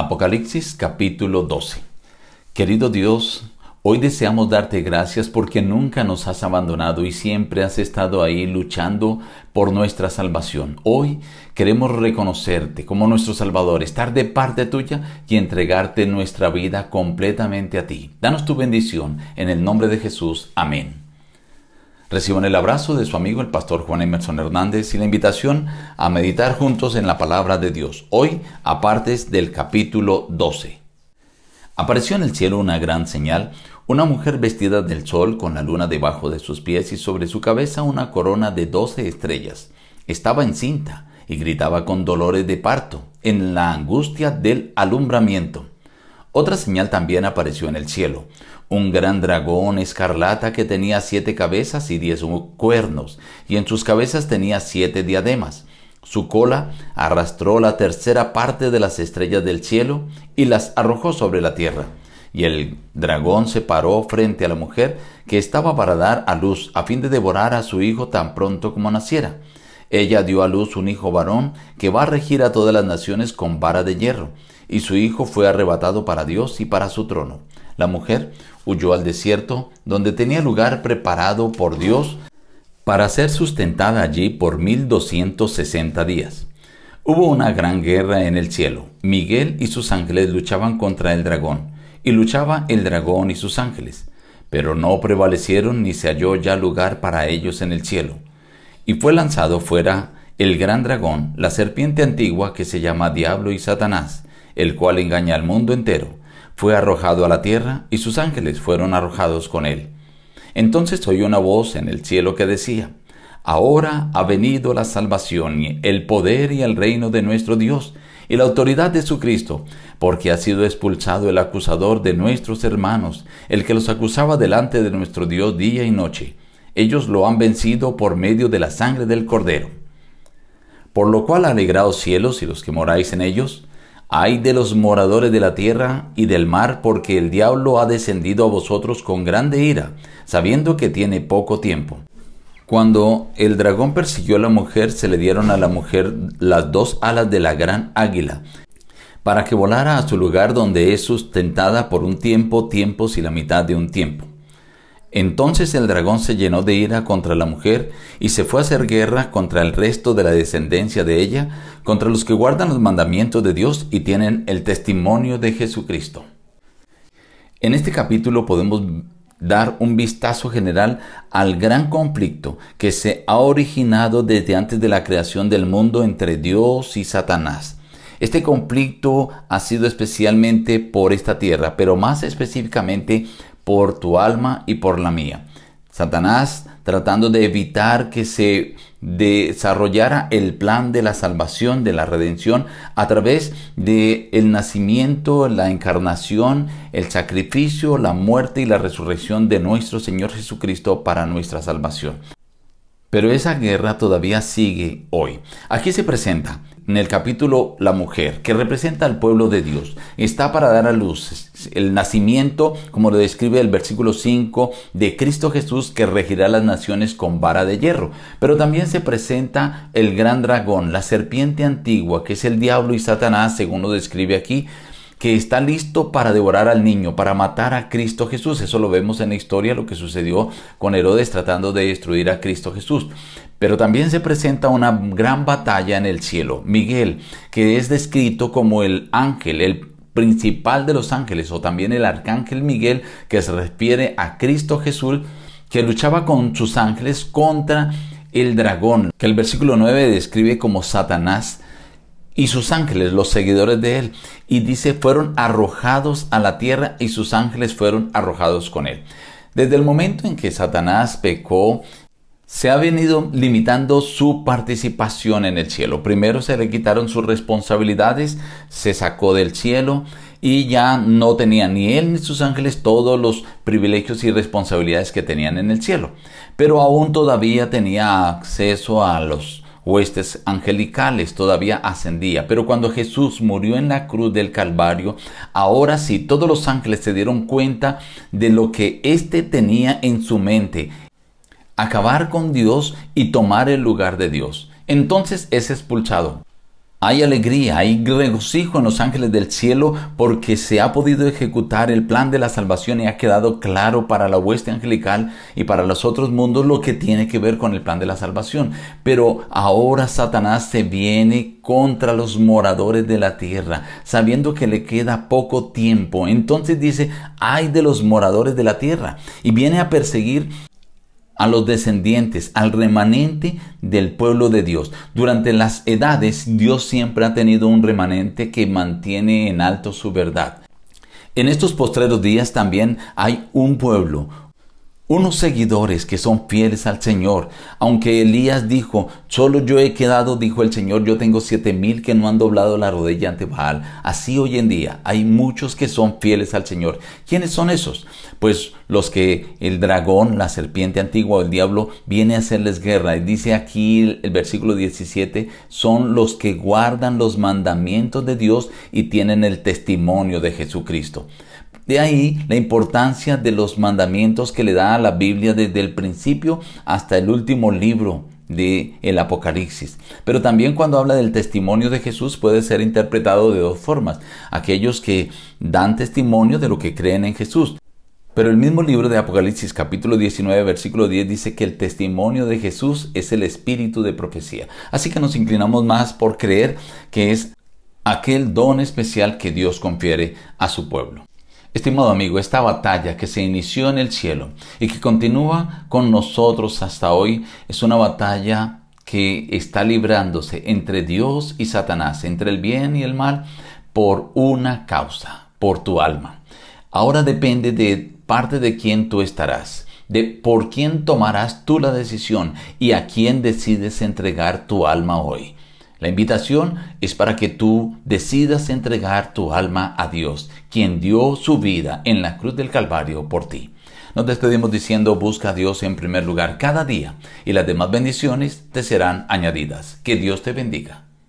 Apocalipsis capítulo 12. Querido Dios, hoy deseamos darte gracias porque nunca nos has abandonado y siempre has estado ahí luchando por nuestra salvación. Hoy queremos reconocerte como nuestro Salvador, estar de parte tuya y entregarte nuestra vida completamente a ti. Danos tu bendición en el nombre de Jesús. Amén. Reciban el abrazo de su amigo el pastor Juan Emerson Hernández y la invitación a meditar juntos en la palabra de Dios. Hoy, apartes del capítulo 12. Apareció en el cielo una gran señal, una mujer vestida del sol con la luna debajo de sus pies y sobre su cabeza una corona de doce estrellas. Estaba encinta y gritaba con dolores de parto, en la angustia del alumbramiento. Otra señal también apareció en el cielo, un gran dragón escarlata que tenía siete cabezas y diez cuernos, y en sus cabezas tenía siete diademas. Su cola arrastró la tercera parte de las estrellas del cielo y las arrojó sobre la tierra. Y el dragón se paró frente a la mujer que estaba para dar a luz, a fin de devorar a su hijo tan pronto como naciera. Ella dio a luz un hijo varón que va a regir a todas las naciones con vara de hierro, y su hijo fue arrebatado para Dios y para su trono. La mujer huyó al desierto, donde tenía lugar preparado por Dios para ser sustentada allí por mil doscientos sesenta días. Hubo una gran guerra en el cielo. Miguel y sus ángeles luchaban contra el dragón, y luchaba el dragón y sus ángeles, pero no prevalecieron ni se halló ya lugar para ellos en el cielo. Y fue lanzado fuera el gran dragón, la serpiente antigua que se llama Diablo y Satanás, el cual engaña al mundo entero fue arrojado a la tierra y sus ángeles fueron arrojados con él. Entonces oyó una voz en el cielo que decía, Ahora ha venido la salvación, el poder y el reino de nuestro Dios y la autoridad de su Cristo, porque ha sido expulsado el acusador de nuestros hermanos, el que los acusaba delante de nuestro Dios día y noche. Ellos lo han vencido por medio de la sangre del Cordero. Por lo cual alegraos cielos y los que moráis en ellos, Ay de los moradores de la tierra y del mar, porque el diablo ha descendido a vosotros con grande ira, sabiendo que tiene poco tiempo. Cuando el dragón persiguió a la mujer, se le dieron a la mujer las dos alas de la gran águila, para que volara a su lugar donde es sustentada por un tiempo, tiempos y la mitad de un tiempo. Entonces el dragón se llenó de ira contra la mujer y se fue a hacer guerra contra el resto de la descendencia de ella, contra los que guardan los mandamientos de Dios y tienen el testimonio de Jesucristo. En este capítulo podemos dar un vistazo general al gran conflicto que se ha originado desde antes de la creación del mundo entre Dios y Satanás. Este conflicto ha sido especialmente por esta tierra, pero más específicamente por tu alma y por la mía. Satanás tratando de evitar que se desarrollara el plan de la salvación, de la redención, a través de el nacimiento, la encarnación, el sacrificio, la muerte y la resurrección de nuestro Señor Jesucristo para nuestra salvación. Pero esa guerra todavía sigue hoy. Aquí se presenta en el capítulo la mujer, que representa al pueblo de Dios. Está para dar a luz el nacimiento, como lo describe el versículo 5, de Cristo Jesús que regirá las naciones con vara de hierro. Pero también se presenta el gran dragón, la serpiente antigua, que es el diablo y Satanás, según lo describe aquí, que está listo para devorar al niño, para matar a Cristo Jesús. Eso lo vemos en la historia, lo que sucedió con Herodes tratando de destruir a Cristo Jesús. Pero también se presenta una gran batalla en el cielo. Miguel, que es descrito como el ángel, el principal de los ángeles, o también el arcángel Miguel, que se refiere a Cristo Jesús, que luchaba con sus ángeles contra el dragón, que el versículo 9 describe como Satanás, y sus ángeles, los seguidores de él. Y dice, fueron arrojados a la tierra y sus ángeles fueron arrojados con él. Desde el momento en que Satanás pecó, se ha venido limitando su participación en el cielo. Primero se le quitaron sus responsabilidades, se sacó del cielo y ya no tenía ni él ni sus ángeles todos los privilegios y responsabilidades que tenían en el cielo. Pero aún todavía tenía acceso a los huestes angelicales todavía ascendía. Pero cuando Jesús murió en la cruz del Calvario, ahora sí todos los ángeles se dieron cuenta de lo que éste tenía en su mente. Acabar con Dios y tomar el lugar de Dios. Entonces es expulsado. Hay alegría, hay regocijo en los ángeles del cielo porque se ha podido ejecutar el plan de la salvación y ha quedado claro para la hueste angelical y para los otros mundos lo que tiene que ver con el plan de la salvación. Pero ahora Satanás se viene contra los moradores de la tierra, sabiendo que le queda poco tiempo. Entonces dice, ay de los moradores de la tierra y viene a perseguir a los descendientes, al remanente del pueblo de Dios. Durante las edades, Dios siempre ha tenido un remanente que mantiene en alto su verdad. En estos postreros días también hay un pueblo, unos seguidores que son fieles al Señor. Aunque Elías dijo, solo yo he quedado, dijo el Señor, yo tengo siete mil que no han doblado la rodilla ante Baal. Así hoy en día hay muchos que son fieles al Señor. ¿Quiénes son esos? Pues los que el dragón, la serpiente antigua o el diablo viene a hacerles guerra. Y dice aquí el versículo 17, son los que guardan los mandamientos de Dios y tienen el testimonio de Jesucristo. De ahí la importancia de los mandamientos que le da a la Biblia desde el principio hasta el último libro de el Apocalipsis. Pero también cuando habla del testimonio de Jesús puede ser interpretado de dos formas. Aquellos que dan testimonio de lo que creen en Jesús. Pero el mismo libro de Apocalipsis capítulo 19 versículo 10 dice que el testimonio de Jesús es el espíritu de profecía. Así que nos inclinamos más por creer que es aquel don especial que Dios confiere a su pueblo. Estimado amigo, esta batalla que se inició en el cielo y que continúa con nosotros hasta hoy es una batalla que está librándose entre Dios y Satanás, entre el bien y el mal, por una causa, por tu alma. Ahora depende de parte de quién tú estarás, de por quién tomarás tú la decisión y a quién decides entregar tu alma hoy. La invitación es para que tú decidas entregar tu alma a Dios, quien dio su vida en la cruz del Calvario por ti. Nos despedimos diciendo busca a Dios en primer lugar cada día y las demás bendiciones te serán añadidas. Que Dios te bendiga.